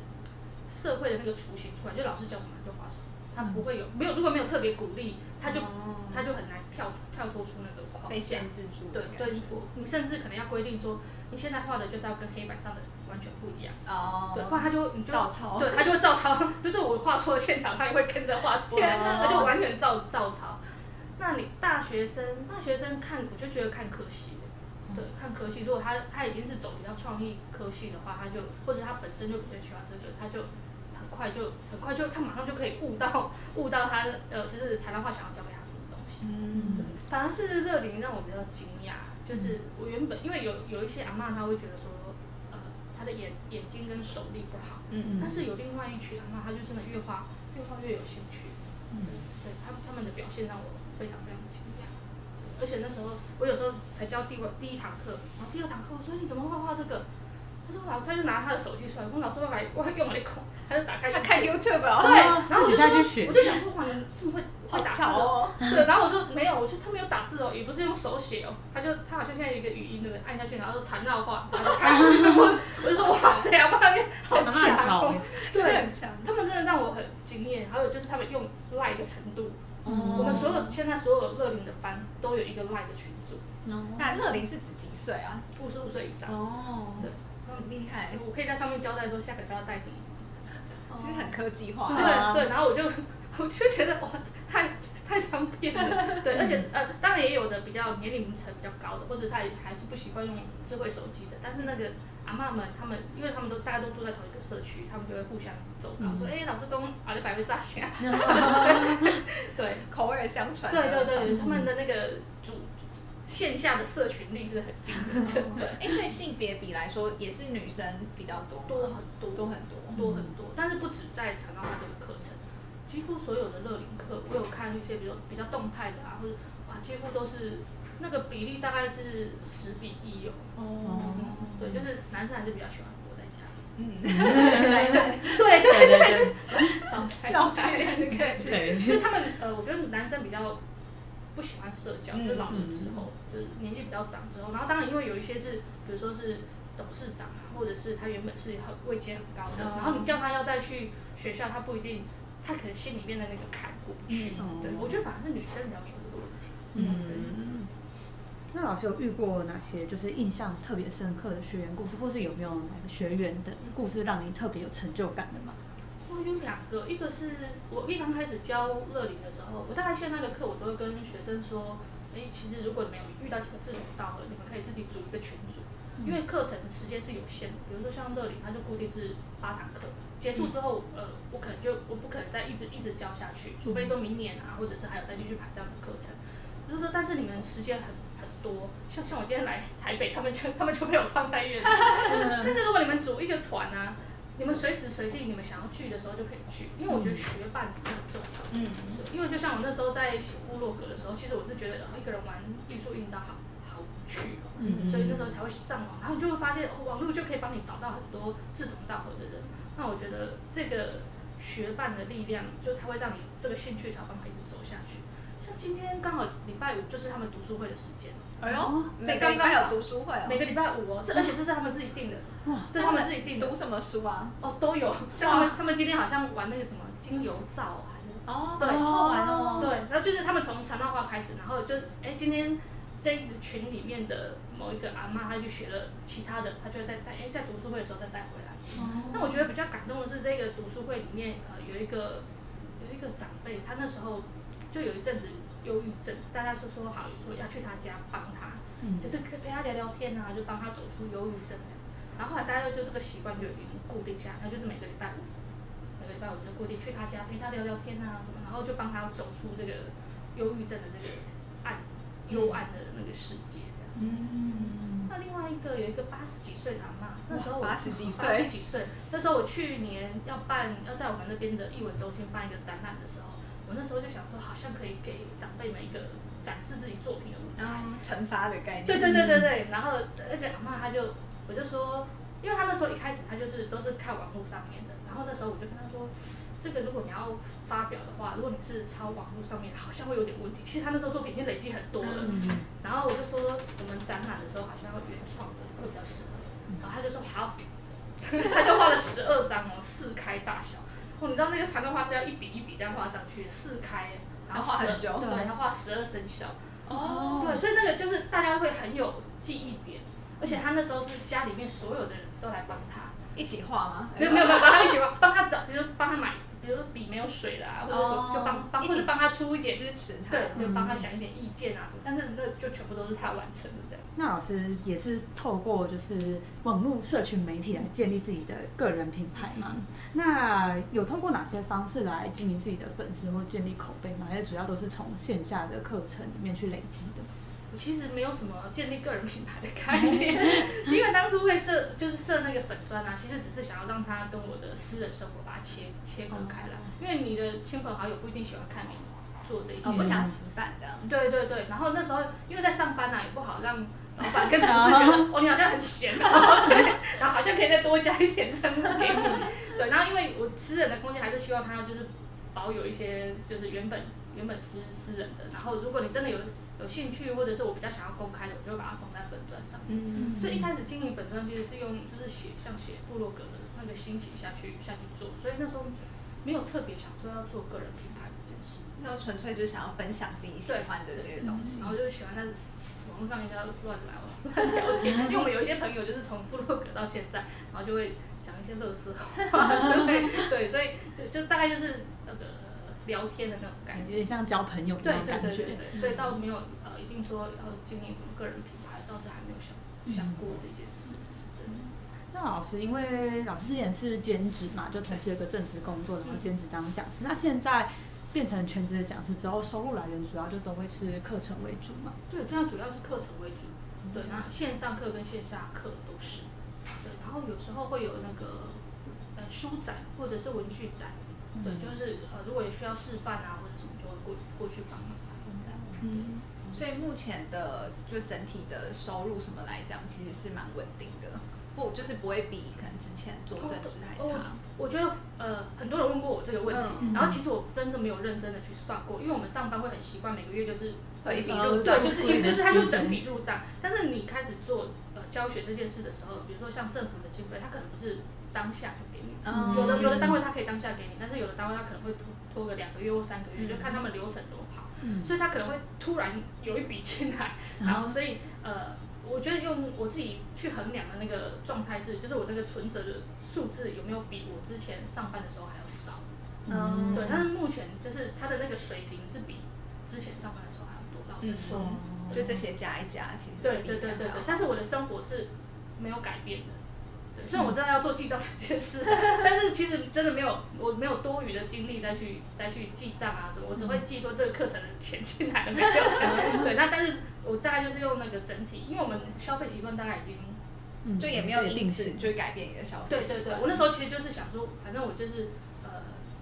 社会的那个雏形出来，就老师教什么就画什么，他不会有没有如果没有特别鼓励，他就哦。他就很难跳出跳脱出那个框被。限制住对的感觉，对，你甚至可能要规定说，你现在画的就是要跟黑板上的完全不一样，哦，对，不然他就你就照抄。对，他就会照抄，就是我画错了线条，他也会跟着画错，他就完全照照抄。那你大学生，大学生看我就觉得看科系的，对，看科系，如果他他已经是走比较创意科系的话，他就或者他本身就比较喜欢这个，他就很快就很快就他马上就可以悟到悟到他呃就是材料化想要教给他什么东西。嗯对，反而是乐龄让我比较惊讶，就是我原本因为有有一些阿嬷她会觉得说，呃，她的眼眼睛跟手力不好，嗯但是有另外一群阿嬷，她就真的越画越画越有兴趣，嗯所以他们他们的表现让我非常非常惊讶。而且那时候我有时候才教第一第一堂课，然后第二堂课我说你怎么会画画这个？他说老他就拿他的手机出来，跟老师我来我用了一口，他就打开他看 YouTube 对，哦，然后我就自己再去说学我就想说哇，你这么会好会打字巧哦，对，然后我说没有，我说他没有打字哦，也不是用手写哦，他就他好像现在有一个语音对不对？按下去，然后说缠绕画，然后就开，我我就说哇塞，阿妈你好强哦，对，很强，他们真的让我很惊艳。还有就是他们用赖的程度，哦我们所有现在所有乐龄的班都有一个 Line 的群组，那乐龄是指几岁啊？五十五岁以上，哦对，很厉害，我可以在上面交代说下个礼拜要带什么什么什么什么这样。其实很科技化，对对，然后我就 我就觉得哇，太 太方便了。对，而且呃，当然也有的比较年龄层比较高的，或者他也还是不习惯用智慧手机的，但是那个阿嬷们他们，因为他们都大家都住在同一个社区，他们就会互相走告，说哎、老师公阿里百倍炸虾。对。口耳相传，对对对，他们的那个主线下的社群力是很惊人的，对，哎，所以性别比来说也是女生比较多，多很多。多很多，多很多，但是不止在长到他这个课程，几乎所有的乐龄课，我有看一些比较比较动态的啊，或者哇，几乎都是那个比例大概是十比一哦。哦，嗯，对，就是男生还是比较喜欢窝在家里。嗯，对对对对对对，老宅老宅的感觉，对，就是他们呃，我觉得男生比较不喜欢社交，就是老了之后，就是年纪比较长之后，然后当然因为有一些是，比如说是董事长啊，或者是他原本是很位阶很高的，哦。然后你叫他要再去学校，他不一定，他可能心里面的那个坎过不去。嗯。对，我觉得反而是女生比较没有这个问题。嗯，那老师有遇过哪些就是印象特别深刻的学员故事，或是有没有哪个学员的故事让你特别有成就感的吗？我有两个，一个是我一刚开始教乐龄的时候，我大概现在的课我都会跟学生说，哎、其实如果你们有遇到几个志同道合，你们可以自己组一个群组，因为课程时间是有限的，比如说像乐龄，它就固定是八堂课，结束之后，呃，我可能就我不可能再一直一直教下去，除非说明年啊，或者是还有再继续排这样的课程。就是说，但是你们时间很很多，像像我今天来台北，他们就 他们就被我放在院里。但是如果你们组一个团啊，你们随时随地你们想要聚的时候就可以聚，因为我觉得学伴是很重要的。嗯，因为就像我那时候在写部落格的时候，其实我是觉得哦一个人玩艺术印章好好无趣哦，嗯所以那时候才会上网，然后就会发现哦网络就可以帮你找到很多志同道合的人。那我觉得这个学伴的力量，就它会让你这个兴趣才有办法一直走下去。像今天刚好礼拜五就是他们读书会的时间，哎呦，对每个礼拜有读书会哦，每个礼拜五哦，这而且这是他们自己定的，哇，这是他们自己定的读什么书啊？哦，都有。像他们他们今天好像玩那个什么精油皂还是。哦，对好玩哦。对，然后就是他们从长道话开始，然后就哎今天这一群里面的某一个阿妈，她去学了其他的，她就会再带哎在读书会的时候再带回来。那我觉得比较感动的是这个读书会里面呃有一个有一个长辈，他那时候就有一阵子忧郁症，大家说说好说要去他家帮他，嗯就是陪他聊聊天啊，就帮他走出忧郁症这样。然后后来大家就这个习惯就已经固定下来，他就是每个礼拜五，每个礼拜五就固定去他家陪他聊聊天啊什么，然后就帮他走出这个忧郁症的这个暗幽暗的那个世界。嗯，那另外一个有一个八十几岁的阿妈，那时候我哇80几岁八十几岁，那时候我去年要办要在我们那边的艺文中心办一个展览的时候，我那时候就想说，好像可以给长辈们一个展示自己作品的舞台。然后惩罚的概念。对对对对对，然后那个阿妈她就，我就说，因为他那时候一开始他就是都是看网络上面的，然后那时候我就跟他说，这个如果你要发表的话，如果你是抄网络上面，好像会有点问题。其实他那时候作品已经累积很多了，嗯然后我就说我们展览的时候好像要原创的会比较适合，然后他就说好，他就画了十二张哦，四开大小。哦，你知道那个长段画是要一笔一笔这样画上去的，四开，然后画很久对，他画十二生肖。哦，对，所以那个就是大家会很有记忆点，而且他那时候是家里面所有的人都来帮他，一起画吗？没有没有没有帮他一起画帮他找，比如说帮他买，比如说笔没有水啦，或者什么，哦就帮帮一起或者帮他出一点，支持他。对，就帮他想一点意见啊什么，但是那就全部都是他完成的这样。那老师也是透过就是网络社群媒体来建立自己的个人品牌嘛？那有透过哪些方式来经营自己的粉丝或建立口碑吗？还是主要都是从线下的课程里面去累积的？我其实没有什么建立个人品牌的概念，因为当初会设就是设那个粉砖啊，其实只是想要让它跟我的私人生活把它切切割开来，因为你的亲朋好友不一定喜欢看你做的一些。哦，不想洗版的。对对对，然后那时候因为在上班啊，也不好让老板跟同事觉得哦你好像很闲哦，所以然后好像可以再多加一点称呼给你。对，然后因为我私人的空间还是希望他就是保有一些就是原本原本私私人的，然后如果你真的有有兴趣或者是我比较想要公开的，我就会把它放在粉砖上面。嗯所以一开始经营粉砖其实是用就是写像写部落格的那个心情下去下去做，所以那时候没有特别想说要做个人品牌这件事。那时候纯粹就是想要分享自己喜欢的这些东西然。后就喜欢在网络上人家乱来 乱聊天，因为我们有一些朋友就是从部落格到现在，然后就会讲一些乐色话，对 对，所以就就大概就是那个聊天的那种感觉。有点像交朋友那种感觉。对对对对，所以倒没有呃一定说要经营什么个人品牌，倒是还没有想想过这件事。对那老师，因为老师之前是兼职嘛，就同时有个正职工作，然后兼职当讲师。那现在变成全职的讲师之后，收入来源主要就都会是课程为主嘛？对，现在主要是课程为主，对，那线上课跟线下课都是，对，然后有时候会有那个呃书展或者是文具展，对，就是呃如果有需要示范啊或者什么，就会过过去帮忙这样。嗯，所以目前的就整体的收入什么来讲，其实是蛮稳定的，不就是不会比可能之前做正职还哦差。我觉得呃很多人问过我这个问题，嗯。然后其实我真的没有认真的去算过，因为我们上班会很习惯每个月就是会一笔呃入账对，就是因为就是它就是整体入账，但是你开始做呃教学这件事的时候，比如说像政府的经费，它可能不是当下嗯有的有的单位他可以当下给你，但是有的单位他可能会拖拖个两个月或三个月，嗯就看他们流程怎么跑，嗯，所以他可能会突然有一笔进来，然后所以呃。我觉得用我自己去衡量的那个状态是，就是我那个存折的数字有没有比我之前上班的时候还要少。嗯对，但是目前就是他的那个水平是比之前上班的时候还要多。老实说，就这些加一加，其实对对对对对但是我的生活是没有改变的。对，虽然我知道要做记账这件事，但是其实真的没有，我没有多余的精力再去再去记账啊什么，我只会记说这个课程的钱进来了没有这样。对，那但是我大概就是用那个整体，因为我们消费习惯大概已经嗯就也没有这个因此定是就改变你的消费对对对，我那时候其实就是想说，反正我就是呃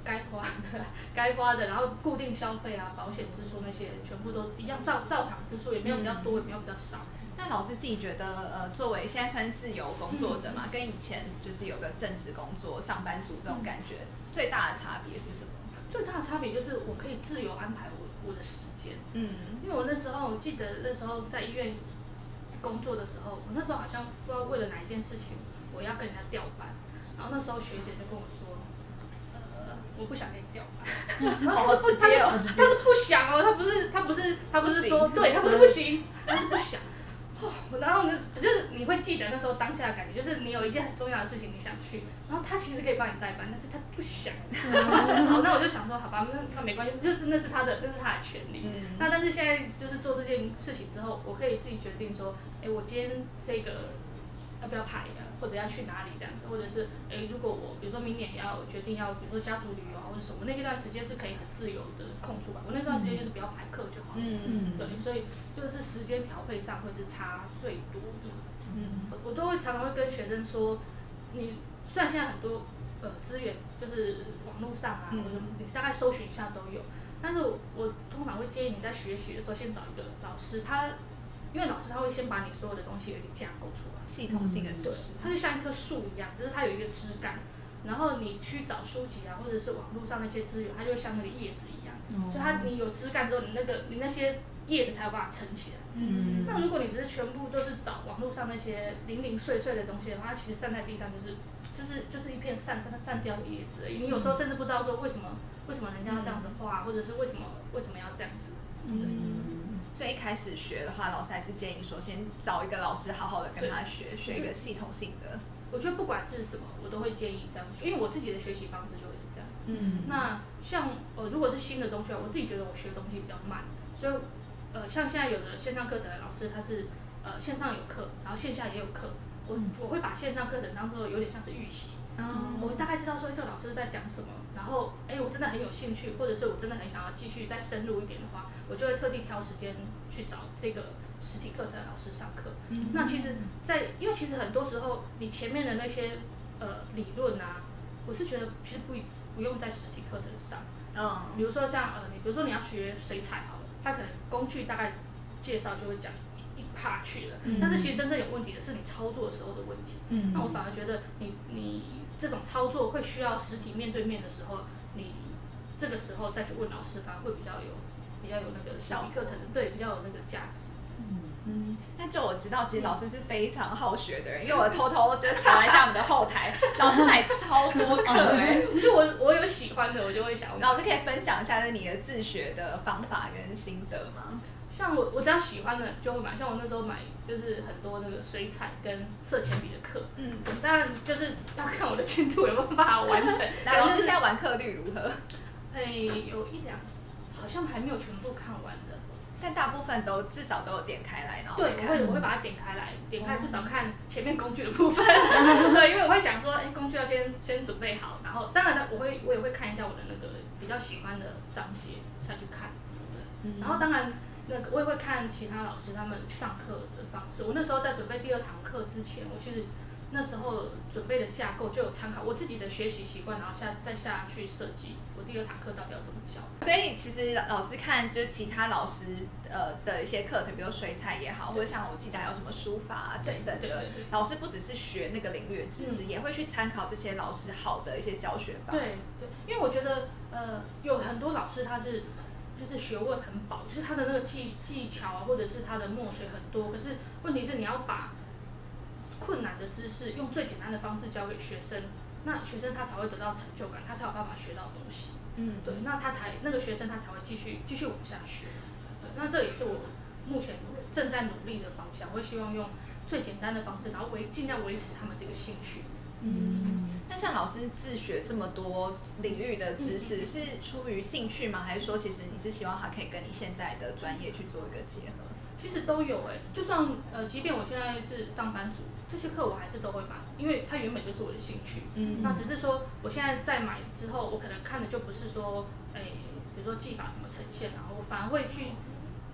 该花的该花的，然后固定消费啊、保险支出那些全部都一样照照常支出，也没有比较多，也没有比较少。那老师自己觉得，呃，作为现在算是自由工作者嗯。嘛，跟以前就是有个正职工作、上班族这种感觉，最大的差别是什么？最大的差别就是我可以自由安排我我的时间，嗯。因为我那时候我记得那时候在医院工作的时候，我那时候好像不知道为了哪一件事情，我要跟人家调班，然后那时候学姐就跟我说，呃，我不想跟你调班，然后好她是不直接哦她是不想哦，他不是他不是他不是说对，她不是不行，他是不想。哦，然后呢，就是你会记得那时候当下的感觉，就是你有一件很重要的事情你想去，然后他其实可以帮你代班，但是他不想。好，那我就想说，好吧，那那没关系，就真的是他的，那是他的权利。嗯那但是现在就是做这件事情之后，我可以自己决定说，哎，我今天这个要不要排呀，或者要去哪里这样子，或者是哎，如果我比如说明年要决定要，比如说家族旅游啊或者什么，那段时间是可以很自由的空出吧。我那段时间就是不要排课就好了。嗯嗯对，所以就是时间调配上会是差最多的。嗯我我都会常常会跟学生说，你虽然现在很多呃资源就是网络上啊，嗯或者你大概搜寻一下都有，但是我我通常会建议你在学习的时候先找一个老师，他因为老师他会先把你所有的东西有一个架构出来，系统性的知识，它就像一棵树一样，就是它有一个枝干，然后你去找书籍啊，或者是网络上那些资源，它就像那个叶子一样，所以它你有枝干之后，你那个你那些叶子才有办法撑起来。嗯那如果你只是全部都是找网络上那些零零碎碎的东西的话，它其实散在地上就是就是就是一片散散散掉的叶子而已。你有时候甚至不知道说为什么为什么人家要这样子画，或者是为什么为什么要这样子。嗯所以一开始学的话，老师还是建议说，先找一个老师好好的跟他学，学一个系统性的。我觉得不管是什么，我都会建议这样子，因为我自己的学习方式就会是这样子。嗯那像呃，如果是新的东西啊，我自己觉得我学东西比较慢，所以呃，像现在有的线上课程的老师，他是呃线上有课，然后线下也有课，我我会把线上课程当做有点像是预习，嗯我大概知道说，哎，这个老师在讲什么，然后，哎，我真的很有兴趣，或者是我真的很想要继续再深入一点的话，我就会特地挑时间去找这个实体课程的老师上课。嗯那其实在，因为其实很多时候你前面的那些呃理论啊，我是觉得其实不不用在实体课程上。嗯比如说像呃，你比如说你要学水彩好了，它可能工具大概介绍就会讲一一趴去了，嗯。但是其实真正有问题的是你操作的时候的问题。嗯。那我反而觉得你你这种操作会需要实体面对面的时候，你这个时候再去问老师，反而会比较有比较有那个实体课程的对比较有那个价值。嗯，那就我知道，其实老师是非常好学的人，因为我偷偷就查了一下我们的后台，老师买超多课 哎、就我我有喜欢的，我就会想老师可以分享一下就是你的自学的方法跟心得吗？像我我只要喜欢的就会买，像我那时候买就是很多那个水彩跟色铅笔的课，嗯，当然就是要看我的进度有没有办法完成。来，老师就是现在完课率如何？哎，有一两好像还没有全部看完的。但大部分都至少都有点开来，然后对，我看会我会把它点开来，点开至少看前面工具的部分。对，因为我会想说，哎，工具要先先准备好，然后当然了，我会我也会看一下我的那个比较喜欢的章节下去看。对，嗯然后当然那个我也会看其他老师他们上课的方式。我那时候在准备第二堂课之前，我其实那时候准备的架构就有参考我自己的学习习惯，然后下再下去设计我第二堂课到底要怎么教。所以其实老师看就是其他老师呃的一些课程，比如水彩也好，或者像我记得还有什么书法啊等等的老师不只是学那个领域的知识，嗯也会去参考这些老师好的一些教学法。对对，因为我觉得呃，有很多老师他是就是学问很饱，就是他的那个技技巧啊，或者是他的墨水很多，可是问题是你要把困难的知识用最简单的方式教给学生，那学生他才会得到成就感，他才有办法学到东西。嗯，对，那他才那个学生他才会继续继续往下学。对，那这也是我目前正在努力的方向，我会希望用最简单的方式，然后维尽量维持他们这个兴趣。嗯，那像老师自学这么多领域的知识，是出于兴趣吗？还是说其实你是希望他可以跟你现在的专业去做一个结合？其实都有哎、就算呃，即便我现在是上班族，这些课我还是都会买，因为它原本就是我的兴趣。嗯那只是说，我现在在买之后，我可能看的就不是说，哎、比如说技法怎么呈现，然后我反而会去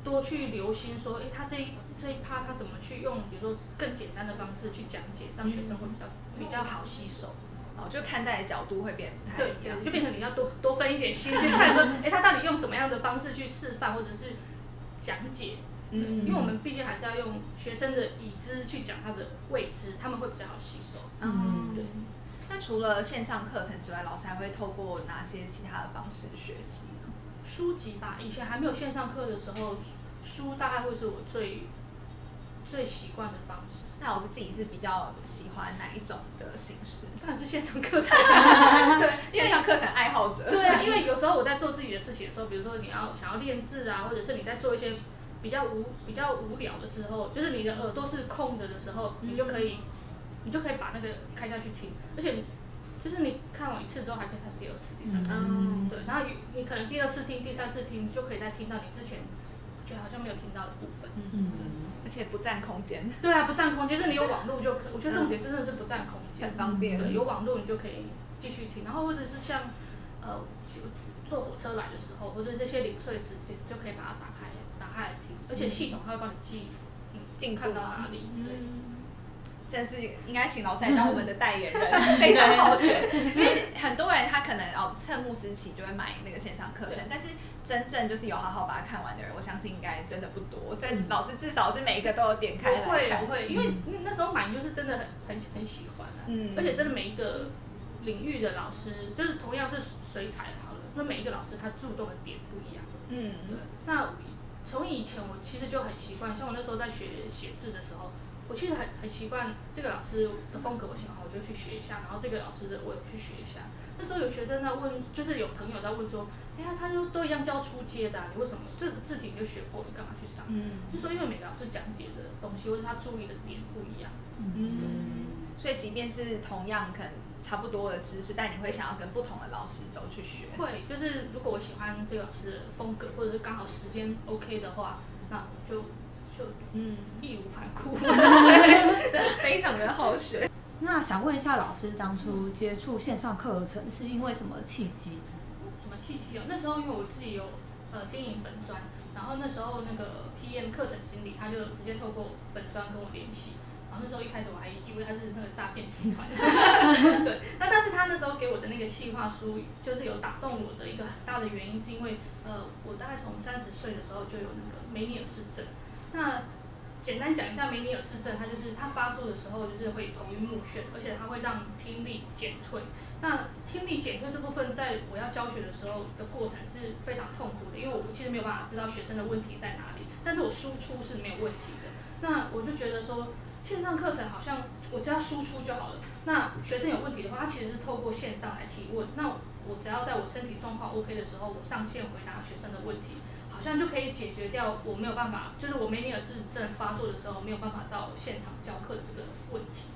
多去留心说，哎，他这一这一趴他怎么去用，比如说更简单的方式去讲解，让学生会比较比较好吸收。哦，就看待的角度会变不太一样，就变成你要多多分一点心去看说，哎，他到底用什么样的方式去示范或者是讲解。嗯，因为我们毕竟还是要用学生的已知去讲他的未知，他们会比较好吸收。嗯，对。那除了线上课程之外，老师还会透过哪些其他的方式学习呢？书籍吧，以前还没有线上课的时候，书大概会是我最最习惯的方式。那我是自己是比较喜欢哪一种的形式？当然是线上课程。对，线上课程爱好者。对啊，因为有时候我在做自己的事情的时候，比如说你要想要练字啊，或者是你在做一些。比较无比较无聊的时候，就是你的耳朵是空着的时候，你就可以，你就可以把那个开下去听，而且，就是你看完一次之后还可以看第二次、第三次，嗯对，然后你可能第二次听、第三次听，就可以再听到你之前觉得好像没有听到的部分，嗯，而且不占空间。对啊，不占空间，就是你有网络就可，我觉得重点真的是不占空间，很方便。对，有网络你就可以继续听，然后或者是像，呃，坐火车来的时候，或者这些零碎时间，就可以把它打开。打开来听，而且系统它会帮你记，嗯，进看到哪里，对。真是应该请老师来当我们的代言人，非常好学。因为很多人他可能哦趁募资期就会买那个线上课程，但是真正就是有好好把它看完的人，我相信应该真的不多。所以老师至少是每一个都有点开来不会不会，因为那时候买就是真的很很很喜欢啊。嗯。而且真的每一个领域的老师，就是同样是水彩好了，那每一个老师他注重的点不一样。嗯。对。那。从以前我其实就很习惯，像我那时候在学写字的时候，我其实很很习惯这个老师的风格，我喜欢我就去学一下，然后这个老师的我也去学一下。那时候有学生在问，就是有朋友在问说，哎呀，他就都一样教初阶的，你为什么这个字体你就学过，你干嘛去上？嗯，就说因为每个老师讲解的东西或者他注意的点不一样。嗯，所以即便是同样可能。差不多的知识，但你会想要跟不同的老师都去学。会，就是如果我喜欢这个老师的风格，或者是刚好时间 OK 的话，那就就嗯义无反顾，对，真的非常的好学。那想问一下老师，当初接触线上课程是因为什么契机？什么契机哦？那时候因为我自己有呃经营粉砖，然后那时候那个 PM 课程经理他就直接透过粉砖跟我联系。然后那时候一开始我还以为他是那个诈骗集团，对。那但是他那时候给我的那个企划书，就是有打动我的一个很大的原因，是因为呃，我大概从三十岁的时候就有那个梅尼尔氏症。那简单讲一下梅尼尔氏症，它就是它发作的时候就是会头晕目眩，而且它会让听力减退。那听力减退这部分，在我要教学的时候的过程是非常痛苦的，因为我其实没有办法知道学生的问题在哪里，但是我输出是没有问题的。那我就觉得说。线上课程好像我只要输出就好了。那学生有问题的话，他其实是透过线上来提问。那我只要在我身体状况 OK 的时候，我上线回答学生的问题，好像就可以解决掉我没有办法，就是我梅尼尔氏症发作的时候没有办法到现场教课的这个问题。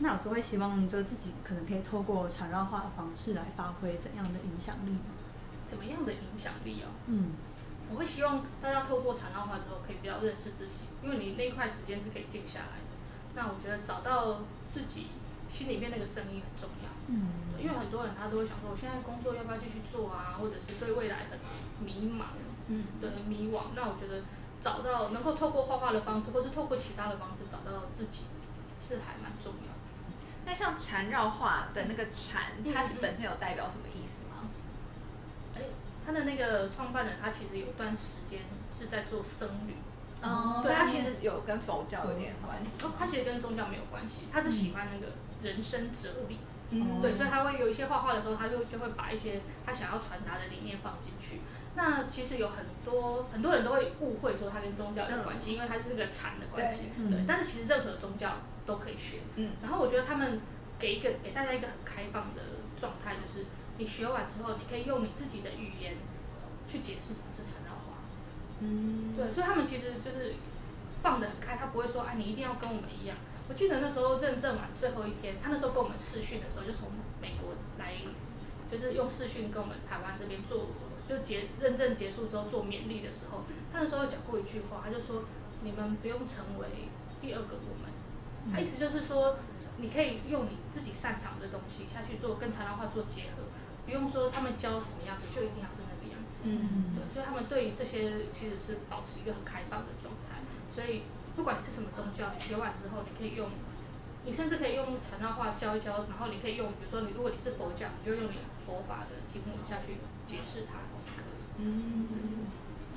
那老师会希望就自己可能可以透过缠绕化的方式来发挥怎样的影响力吗？怎么样的影响力哦？嗯。我会希望大家透过缠绕化之后，可以比较认识自己，因为你那一块时间是可以静下来的。那我觉得找到自己心里面那个声音很重要，嗯，因为很多人他都会想说，我现在工作要不要继续做啊，或者是对未来很迷茫，嗯，对，很迷惘。那我觉得找到能够透过画画的方式，或是透过其他的方式找到自己，是还蛮重要的。那像缠绕画的那个缠，它是本身有代表什么意思吗？哎，他的那个创办人，他其实有段时间是在做僧侣。哦，对，他其实有跟佛教有点关系。哦，他其实跟宗教没有关系，他是喜欢那个人生哲理。嗯，对，所以他会有一些画画的时候，他就就会把一些他想要传达的理念放进去。那其实有很多很多人都会误会说他跟宗教有关系，因为他是那个禅的关系。对，但是其实任何宗教都可以学。嗯，然后我觉得他们给一个给大家一个很开放的状态，就是你学完之后，你可以用你自己的语言去解释什么是禅。嗯，对，所以他们其实就是放得很开，他不会说，啊，你一定要跟我们一样。我记得那时候认证完最后一天，他那时候跟我们试训的时候，就从美国来，就是用试训跟我们台湾这边做，就结认证结束之后做勉励的时候，他那时候讲过一句话，他就说，你们不用成为第二个我们，他意思就是说，你可以用你自己擅长的东西下去做，跟材料化做结合，不用说他们教什么样子就一定要是那个样子。子。嗯对，所以他们对于这些其实是保持一个很开放的状态。所以不管你是什么宗教，你学完之后，你可以用，你甚至可以用禅绕话教一教，然后你可以用，比如说你如果你是佛教，你就用你佛法的经文下去解释它，是可以。嗯，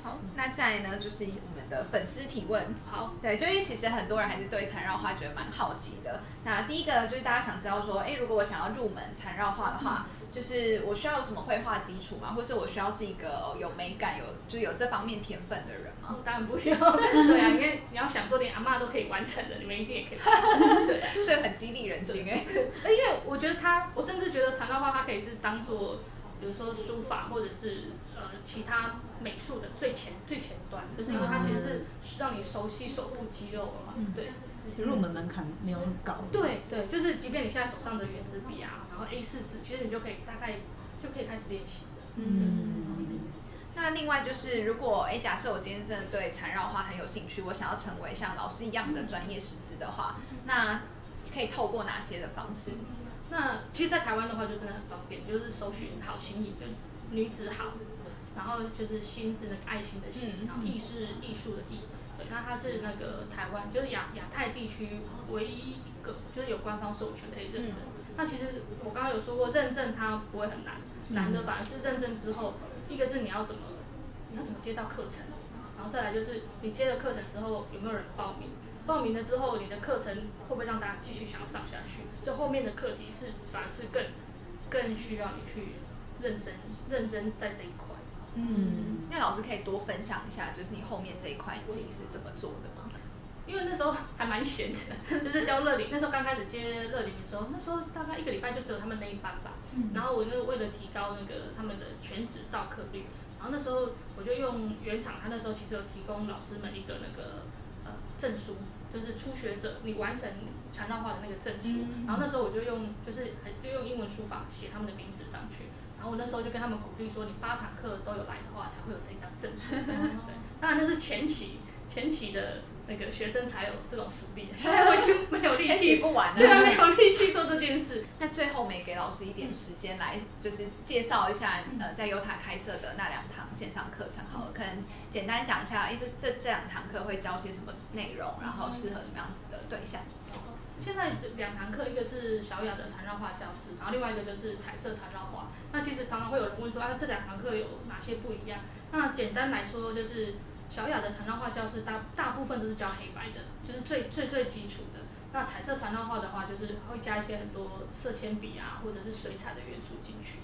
好，那再来呢，就是我们的粉丝提问。好，对，就因为其实很多人还是对缠绕画觉得蛮好奇的。那第一个就是大家想知道说，哎，如果我想要入门缠绕画的话，就是我需要有什么绘画基础吗？或是我需要是一个有美感、有就是有这方面天分的人吗？哦，当然不用，对啊，因为你要想说连阿嬷都可以完成的，你们一定也可以完成，对。这个很激励人心哎。而因为我觉得它，我甚至觉得长道画它可以是当做，比如说书法或者是呃其他美术的最前最前端，就是因为它其实是让你熟悉手部肌肉了嘛，对。其实入门门槛没有很高。对对，就是即便你现在手上的圆珠笔啊，然后 A 四纸，其实你就可以大概就可以开始练习了。嗯。那另外就是，如果哎，假设我今天真的对缠绕画很有兴趣，我想要成为像老师一样的专业师资的话，那可以透过哪些的方式？那其实，在台湾的话就真的很方便，就是搜寻好心意跟女子好，然后就是心是那个爱心的心，然后艺是艺术的艺。对，那它是那个台湾，就是亚亚太地区唯一一个就是有官方授权可以认证。那其实我刚刚有说过，认证它不会很难，难的反而是认证之后，一个是你要怎么你要怎么接到课程，然后再来就是你接了课程之后有没有人报名，报名了之后你的课程会不会让大家继续想要上下去？就后面的课题是反而是更更需要你去认真认真在这一块。嗯，那老师可以多分享一下，就是你后面这一块你自己是怎么做的吗？因为那时候还蛮闲的，就是教乐龄，那时候刚开始接乐龄的时候，那时候大概一个礼拜就只有他们那一班吧。然后我就为了提高那个他们的全职到课率，然后那时候我就用原厂，他那时候其实有提供老师们一个那个呃证书，就是初学者你完成缠绕画的那个证书。然后那时候我就用就是就用英文书法写他们的名字上去。然后我那时候就跟他们鼓励说，你八堂课都有来的话，才会有这一张证书。对，当然那是前期前期的那个学生才有这种福利，现在我已经没有力气，不完了，现在没有力气做这件事。那最后没给老师一点时间来，就是介绍一下呃，在优塔开设的那两堂线上课程，好了，可能简单讲一下，哎，这这这两堂课会教些什么内容，然后适合什么样子的对象。现在两堂课，一个是小雅的缠绕画教室，然后另外一个就是彩色缠绕画。那其实常常会有人问说，啊，这两堂课有哪些不一样？那简单来说，就是小雅的缠绕画教室大大部分都是教黑白的，就是最最最基础的。那彩色缠绕画的话，就是会加一些很多色铅笔啊，或者是水彩的元素进去。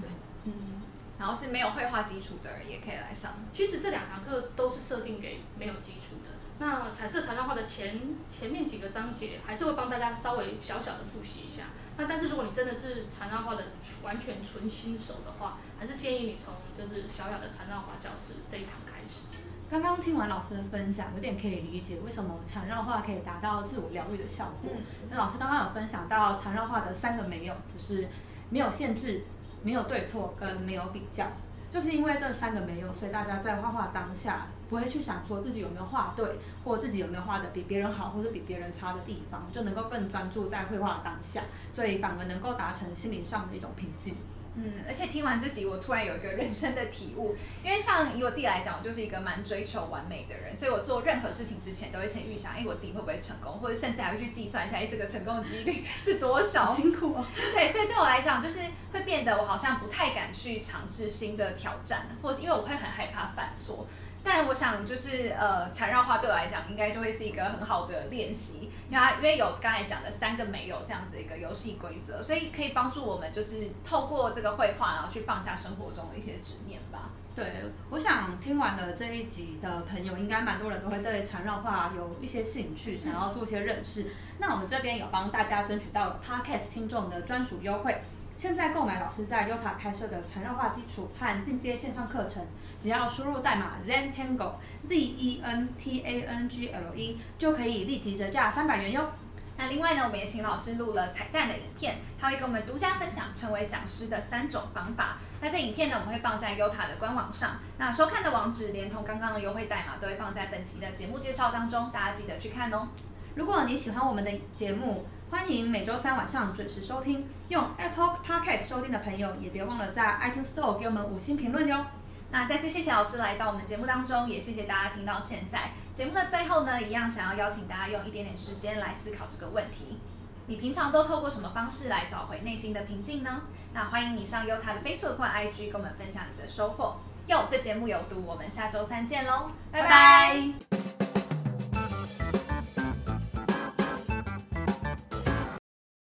对，嗯。然后是没有绘画基础的人也可以来上。其实这两堂课都是设定给没有基础的。那彩色缠绕画的前前面几个章节还是会帮大家稍微小小的复习一下。那但是如果你真的是缠绕画的完全纯新手的话，还是建议你从就是小小的缠绕画教室这一堂开始。刚刚听完老师的分享，有点可以理解为什么缠绕画可以达到自我疗愈的效果。那老师刚刚有分享到缠绕画的三个没有，就是没有限制、没有对错跟没有比较。就是因为这三个没有，所以大家在画画当下不会去想说自己有没有画对，或自己有没有画的比别人好，或者比别人差的地方，就能够更专注在绘画当下，所以反而能够达成心灵上的一种平静。嗯，而且听完这集，我突然有一个人生的体悟，因为像以我自己来讲，我就是一个蛮追求完美的人，所以我做任何事情之前都会先预想，哎，我自己会不会成功，或者甚至还会去计算一下，哎，这个成功的几率是多少。辛苦哦。对，所以对我来讲，就是会变得我好像不太敢去尝试新的挑战，或是因为我会很害怕犯错。但我想，就是呃，缠绕画对我来讲，应该就会是一个很好的练习，因为它因为有刚才讲的三个没有这样子一个游戏规则，所以可以帮助我们就是透过这个绘画，然后去放下生活中的一些执念吧。对，我想听完了这一集的朋友，应该蛮多人都会对缠绕画有一些兴趣，想要做一些认识。那我们这边有帮大家争取到了 Podcast 听众的专属优惠。现在购买老师在 Uta 开设的缠绕画基础和进阶线上课程，只要输入代码 Zentangle Z E N T A N G L E，就可以立即折价三百元哟。那另外呢，我们也请老师录了彩蛋的影片，他会跟我们独家分享成为讲师的三种方法。那这影片呢，我们会放在 Uta 的官网上。那收看的网址连同刚刚的优惠代码都会放在本集的节目介绍当中，大家记得去看哦。如果你喜欢我们的节目，欢迎每周三晚上准时收听。用 Apple Podcast 收听的朋友，也别忘了在 iTunes Store 给我们五星评论哟。那再次谢谢老师来到我们的节目当中，也谢谢大家听到现在。节目的最后呢，一样想要邀请大家用一点点时间来思考这个问题：你平常都透过什么方式来找回内心的平静呢？那欢迎你上优他的 Facebook 或 IG 跟我们分享你的收获。哟，这节目有毒，我们下周三见喽，拜拜。